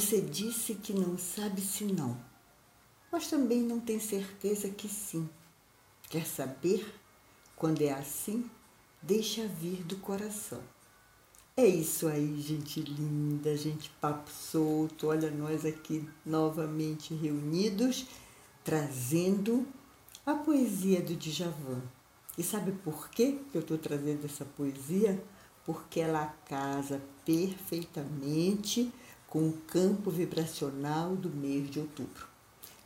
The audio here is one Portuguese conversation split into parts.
Você disse que não sabe se não, mas também não tem certeza que sim. Quer saber? Quando é assim, deixa vir do coração. É isso aí, gente linda, gente papo solto. Olha nós aqui novamente reunidos, trazendo a poesia do Djavan. E sabe por que eu estou trazendo essa poesia? Porque ela casa perfeitamente com o campo vibracional do mês de outubro.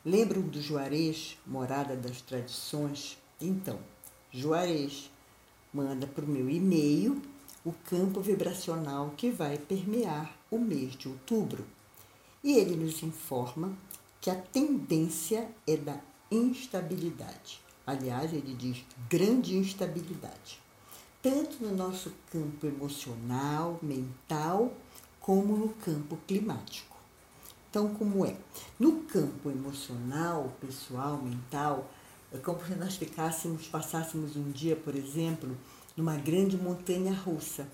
Lembram do Juarez, morada das tradições? Então, Juarez manda para o meu e-mail o campo vibracional que vai permear o mês de outubro. E ele nos informa que a tendência é da instabilidade. Aliás, ele diz grande instabilidade, tanto no nosso campo emocional, mental, como no campo climático. Então, como é? No campo emocional, pessoal, mental, é como se nós ficássemos, passássemos um dia, por exemplo, numa grande montanha russa.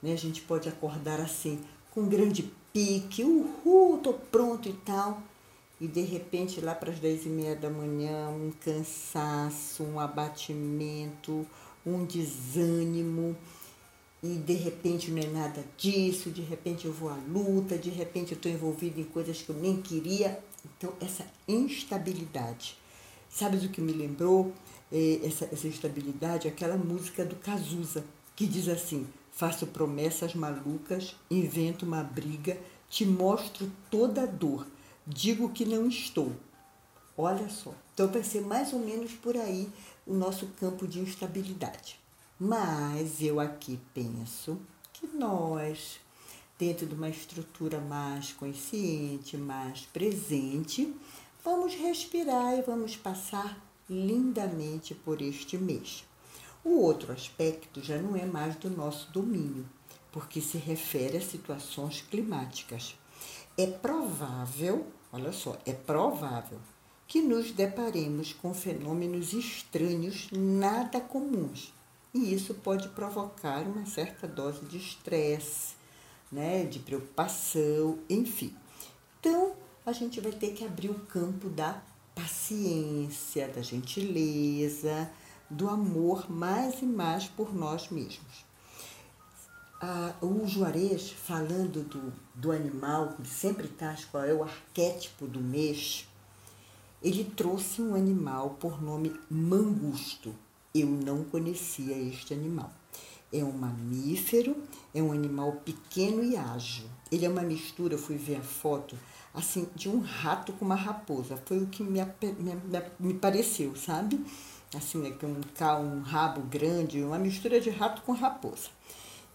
Né? A gente pode acordar assim, com um grande pique, uhul, tô pronto e tal. E de repente, lá para as dez e meia da manhã, um cansaço, um abatimento, um desânimo e de repente não é nada disso, de repente eu vou à luta, de repente eu estou envolvido em coisas que eu nem queria. Então, essa instabilidade. Sabe do que me lembrou eh, essa, essa instabilidade? Aquela música do Cazuza, que diz assim: Faço promessas malucas, invento uma briga, te mostro toda a dor, digo que não estou. Olha só. Então, vai ser mais ou menos por aí o nosso campo de instabilidade. Mas eu aqui penso que nós, dentro de uma estrutura mais consciente, mais presente, vamos respirar e vamos passar lindamente por este mês. O outro aspecto já não é mais do nosso domínio, porque se refere a situações climáticas. É provável, olha só, é provável que nos deparemos com fenômenos estranhos nada comuns e isso pode provocar uma certa dose de estresse, né, de preocupação, enfim. Então, a gente vai ter que abrir o campo da paciência, da gentileza, do amor mais e mais por nós mesmos. Ah, o Juarez, falando do, do animal, que sempre traz qual é o arquétipo do mês, ele trouxe um animal por nome mangusto. Eu não conhecia este animal. É um mamífero, é um animal pequeno e ágil. Ele é uma mistura, fui ver a foto, assim, de um rato com uma raposa. Foi o que me, me, me pareceu, sabe? Assim, é um, um rabo grande, uma mistura de rato com raposa.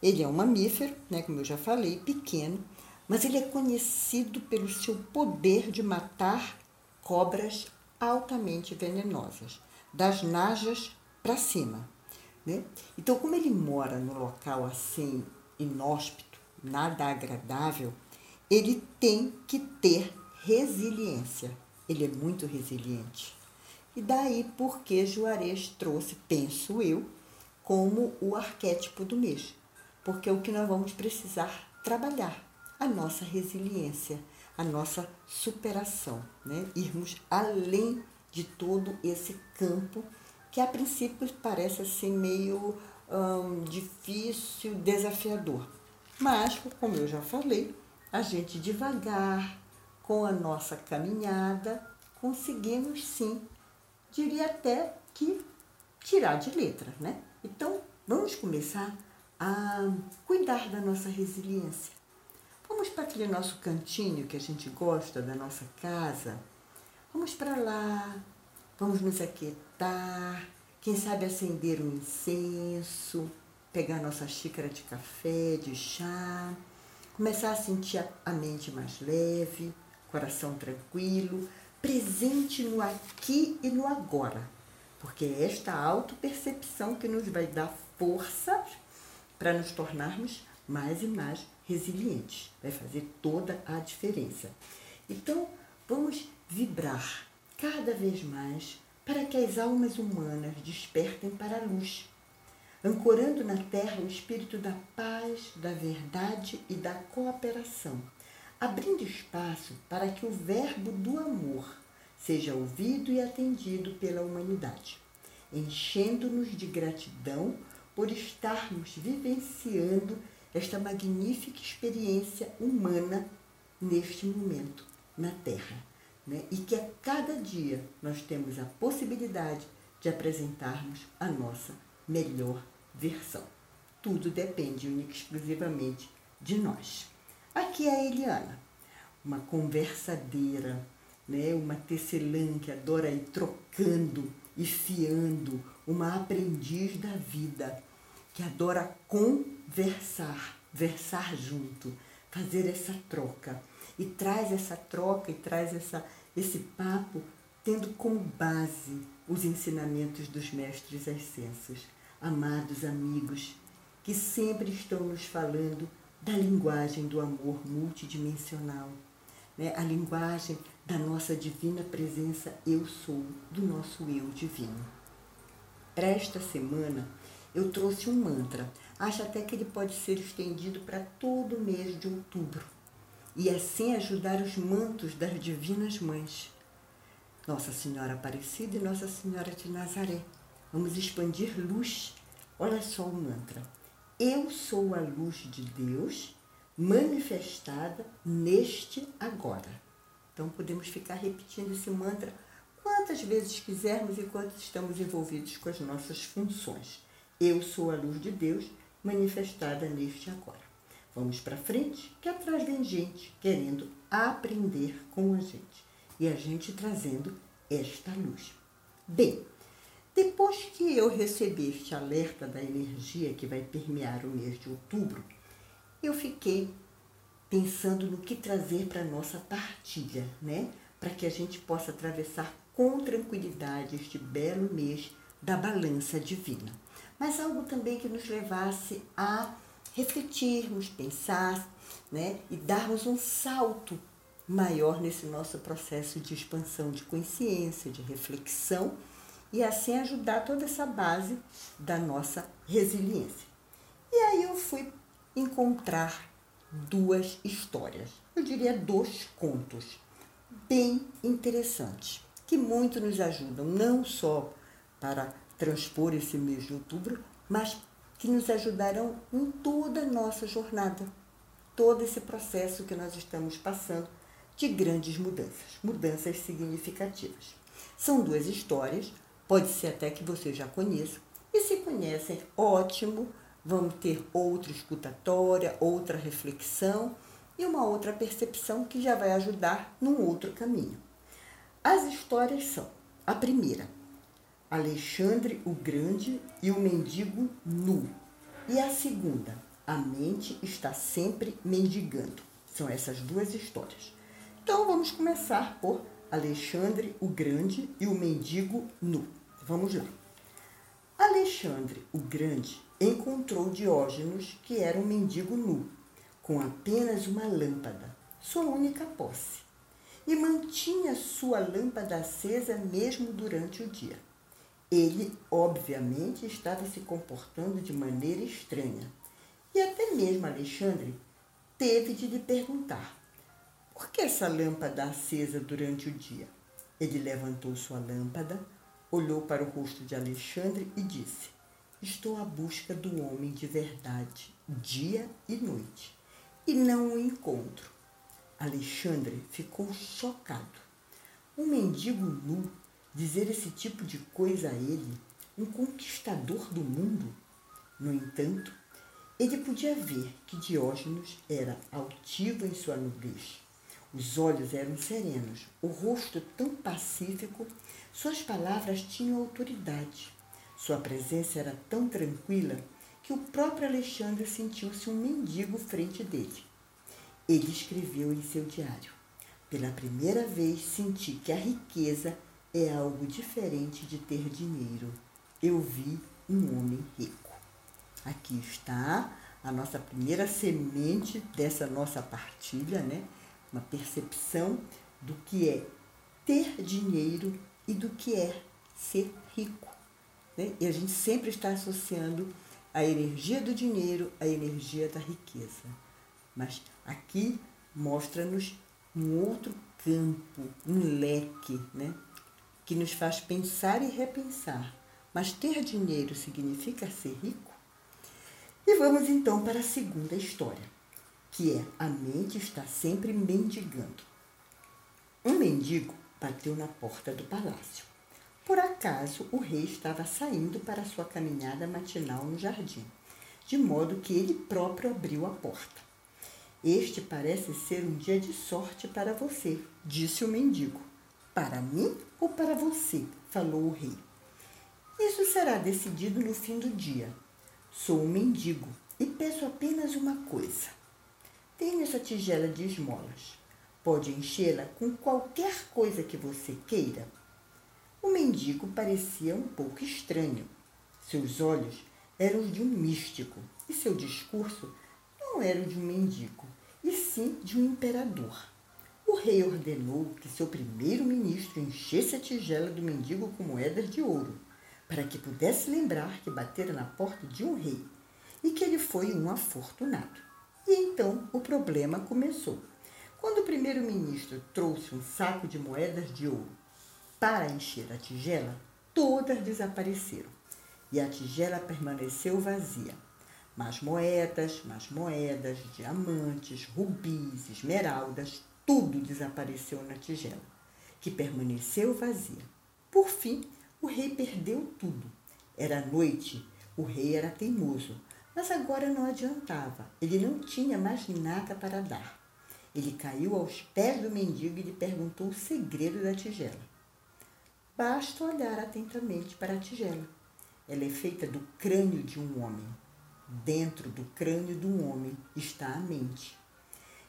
Ele é um mamífero, né, como eu já falei, pequeno, mas ele é conhecido pelo seu poder de matar cobras altamente venenosas, das najas para cima. Né? Então, como ele mora no local assim, inóspito, nada agradável, ele tem que ter resiliência. Ele é muito resiliente. E daí porque Juarez trouxe, penso eu, como o arquétipo do mês. Porque é o que nós vamos precisar trabalhar, a nossa resiliência, a nossa superação, né? irmos além de todo esse campo que a princípio parece assim meio hum, difícil, desafiador. Mas, como eu já falei, a gente devagar, com a nossa caminhada, conseguimos sim, diria até que tirar de letra, né? Então, vamos começar a cuidar da nossa resiliência. Vamos para aquele nosso cantinho que a gente gosta da nossa casa. Vamos para lá, vamos nos aquietar quem sabe acender um incenso, pegar nossa xícara de café, de chá, começar a sentir a mente mais leve, coração tranquilo, presente no aqui e no agora, porque é esta autopercepção que nos vai dar força para nos tornarmos mais e mais resilientes. Vai fazer toda a diferença. Então, vamos vibrar cada vez mais para que as almas humanas despertem para a luz, ancorando na terra o espírito da paz, da verdade e da cooperação, abrindo espaço para que o verbo do amor seja ouvido e atendido pela humanidade, enchendo-nos de gratidão por estarmos vivenciando esta magnífica experiência humana neste momento na Terra. Né? E que a cada dia nós temos a possibilidade de apresentarmos a nossa melhor versão. Tudo depende única e exclusivamente de nós. Aqui é a Eliana, uma conversadeira, né? uma tecelã que adora ir trocando e fiando, uma aprendiz da vida, que adora conversar, versar junto, fazer essa troca. E traz essa troca e traz essa, esse papo tendo como base os ensinamentos dos mestres ascensos. Amados amigos, que sempre estão nos falando da linguagem do amor multidimensional, né? a linguagem da nossa divina presença eu sou, do nosso eu divino. Para esta semana, eu trouxe um mantra. Acho até que ele pode ser estendido para todo o mês de outubro e assim ajudar os mantos das divinas mães. Nossa Senhora Aparecida e Nossa Senhora de Nazaré. Vamos expandir luz. Olha só o mantra. Eu sou a luz de Deus manifestada neste agora. Então podemos ficar repetindo esse mantra quantas vezes quisermos enquanto estamos envolvidos com as nossas funções. Eu sou a luz de Deus manifestada neste agora. Vamos para frente, que atrás vem gente querendo aprender com a gente e a gente trazendo esta luz. Bem, depois que eu recebi este alerta da energia que vai permear o mês de outubro, eu fiquei pensando no que trazer para nossa partilha, né? Para que a gente possa atravessar com tranquilidade este belo mês da balança divina. Mas algo também que nos levasse a refletirmos, pensar, né? E darmos um salto maior nesse nosso processo de expansão de consciência, de reflexão e assim ajudar toda essa base da nossa resiliência. E aí eu fui encontrar duas histórias, eu diria dois contos bem interessantes, que muito nos ajudam, não só para transpor esse mês de outubro, mas que nos ajudarão em toda a nossa jornada, todo esse processo que nós estamos passando de grandes mudanças, mudanças significativas. São duas histórias, Pode ser até que você já conheça. E se conhecem, ótimo, vamos ter outra escutatória, outra reflexão e uma outra percepção que já vai ajudar num outro caminho. As histórias são: a primeira, Alexandre o Grande e o mendigo nu. E a segunda, a mente está sempre mendigando. São essas duas histórias. Então vamos começar por Alexandre o Grande e o mendigo nu. Vamos lá. Alexandre o Grande encontrou Diógenes, que era um mendigo nu, com apenas uma lâmpada, sua única posse, e mantinha sua lâmpada acesa mesmo durante o dia. Ele, obviamente, estava se comportando de maneira estranha, e até mesmo Alexandre teve de lhe perguntar: por que essa lâmpada acesa durante o dia? Ele levantou sua lâmpada, olhou para o rosto de Alexandre e disse: Estou à busca do homem de verdade, dia e noite, e não o encontro. Alexandre ficou chocado. Um mendigo nu dizer esse tipo de coisa a ele, um conquistador do mundo? No entanto, ele podia ver que Diógenes era altivo em sua nudez. Os olhos eram serenos, o rosto tão pacífico suas palavras tinham autoridade. Sua presença era tão tranquila que o próprio Alexandre sentiu-se um mendigo frente dele. Ele escreveu em seu diário: Pela primeira vez senti que a riqueza é algo diferente de ter dinheiro. Eu vi um homem rico. Aqui está a nossa primeira semente dessa nossa partilha, né? Uma percepção do que é ter dinheiro e do que é ser rico. Né? E a gente sempre está associando a energia do dinheiro à energia da riqueza. Mas aqui mostra-nos um outro campo, um leque, né? Que nos faz pensar e repensar. Mas ter dinheiro significa ser rico? E vamos então para a segunda história, que é a mente está sempre mendigando. Um mendigo bateu na porta do palácio. Por acaso, o rei estava saindo para sua caminhada matinal no jardim, de modo que ele próprio abriu a porta. Este parece ser um dia de sorte para você, disse o mendigo. Para mim ou para você? falou o rei. Isso será decidido no fim do dia. Sou um mendigo e peço apenas uma coisa. Tenho essa tigela de esmolas. Pode enchê-la com qualquer coisa que você queira. O mendigo parecia um pouco estranho. Seus olhos eram os de um místico e seu discurso não era o de um mendigo, e sim de um imperador. Rei ordenou que seu primeiro-ministro enchesse a tigela do mendigo com moedas de ouro, para que pudesse lembrar que batera na porta de um rei e que ele foi um afortunado. E então o problema começou. Quando o primeiro-ministro trouxe um saco de moedas de ouro para encher a tigela, todas desapareceram e a tigela permaneceu vazia. Mais moedas, mais moedas, diamantes, rubis, esmeraldas, tudo desapareceu na tigela, que permaneceu vazia. Por fim, o rei perdeu tudo. Era noite, o rei era teimoso, mas agora não adiantava, ele não tinha mais nada para dar. Ele caiu aos pés do mendigo e lhe perguntou o segredo da tigela. Basta olhar atentamente para a tigela. Ela é feita do crânio de um homem. Dentro do crânio de um homem está a mente.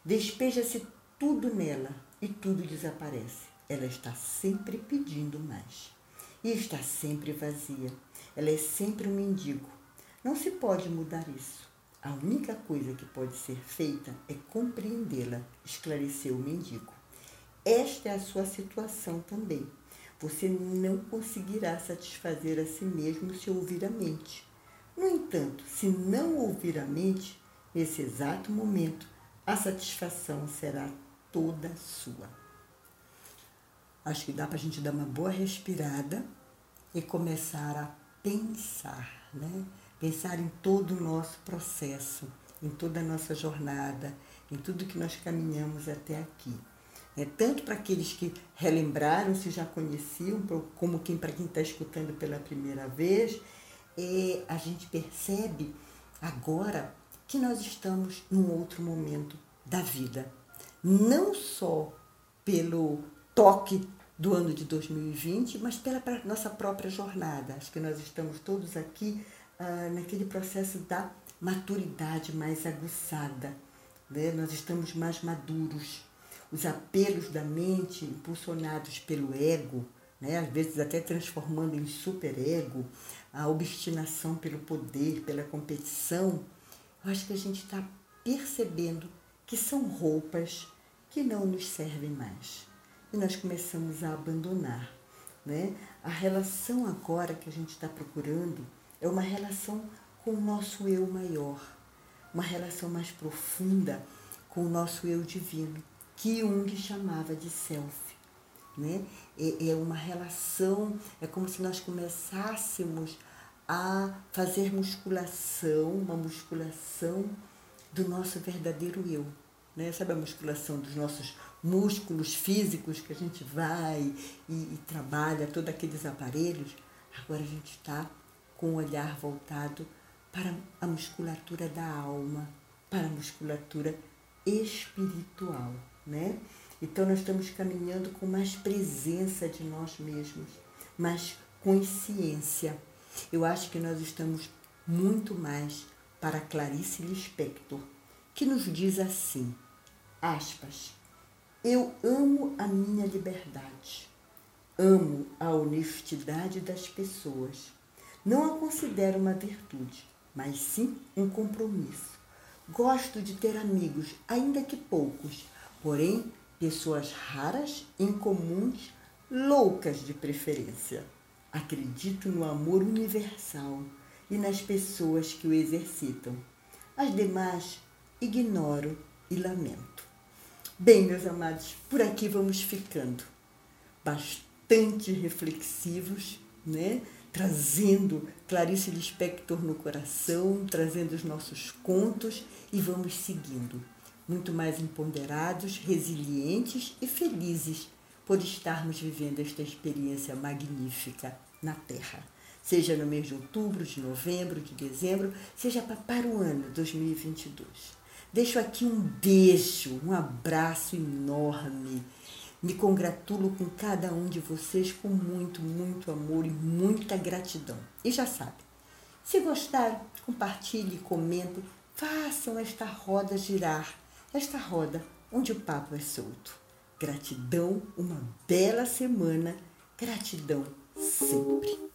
Despeja-se tudo nela e tudo desaparece. Ela está sempre pedindo mais. E está sempre vazia. Ela é sempre um mendigo. Não se pode mudar isso. A única coisa que pode ser feita é compreendê-la, esclareceu o mendigo. Esta é a sua situação também. Você não conseguirá satisfazer a si mesmo se ouvir a mente. No entanto, se não ouvir a mente, nesse exato momento, a satisfação será toda sua. Acho que dá para a gente dar uma boa respirada e começar a pensar, né? Pensar em todo o nosso processo, em toda a nossa jornada, em tudo que nós caminhamos até aqui. É, tanto para aqueles que relembraram, se já conheciam, como quem para quem está escutando pela primeira vez, é, a gente percebe agora que nós estamos num outro momento da vida não só pelo toque do ano de 2020, mas pela nossa própria jornada. Acho que nós estamos todos aqui ah, naquele processo da maturidade mais aguçada. Né? Nós estamos mais maduros. Os apelos da mente, impulsionados pelo ego, né? às vezes até transformando em superego, a obstinação pelo poder, pela competição, eu acho que a gente está percebendo que são roupas que não nos servem mais. E nós começamos a abandonar. Né? A relação agora que a gente está procurando é uma relação com o nosso eu maior, uma relação mais profunda com o nosso eu divino, que Jung chamava de self. Né? É, é uma relação, é como se nós começássemos a fazer musculação, uma musculação do nosso verdadeiro eu. Né? Sabe a musculação dos nossos músculos físicos que a gente vai e, e trabalha, todos aqueles aparelhos? Agora a gente está com o olhar voltado para a musculatura da alma, para a musculatura espiritual, né? Então nós estamos caminhando com mais presença de nós mesmos, mais consciência. Eu acho que nós estamos muito mais para Clarice Lispector, que nos diz assim, aspas, eu amo a minha liberdade, amo a honestidade das pessoas. Não a considero uma virtude, mas sim um compromisso. Gosto de ter amigos, ainda que poucos, porém pessoas raras, incomuns, loucas de preferência. Acredito no amor universal e nas pessoas que o exercitam. As demais ignoro e lamento. Bem, meus amados, por aqui vamos ficando. Bastante reflexivos, né? Trazendo Clarice Lispector no coração, trazendo os nossos contos e vamos seguindo. Muito mais empoderados, resilientes e felizes por estarmos vivendo esta experiência magnífica na Terra. Seja no mês de outubro, de novembro, de dezembro, seja para o ano 2022. Deixo aqui um beijo, um abraço enorme. Me congratulo com cada um de vocês com muito, muito amor e muita gratidão. E já sabe, se gostaram, compartilhe, comentem, façam esta roda girar, esta roda onde o papo é solto. Gratidão, uma bela semana, gratidão sempre.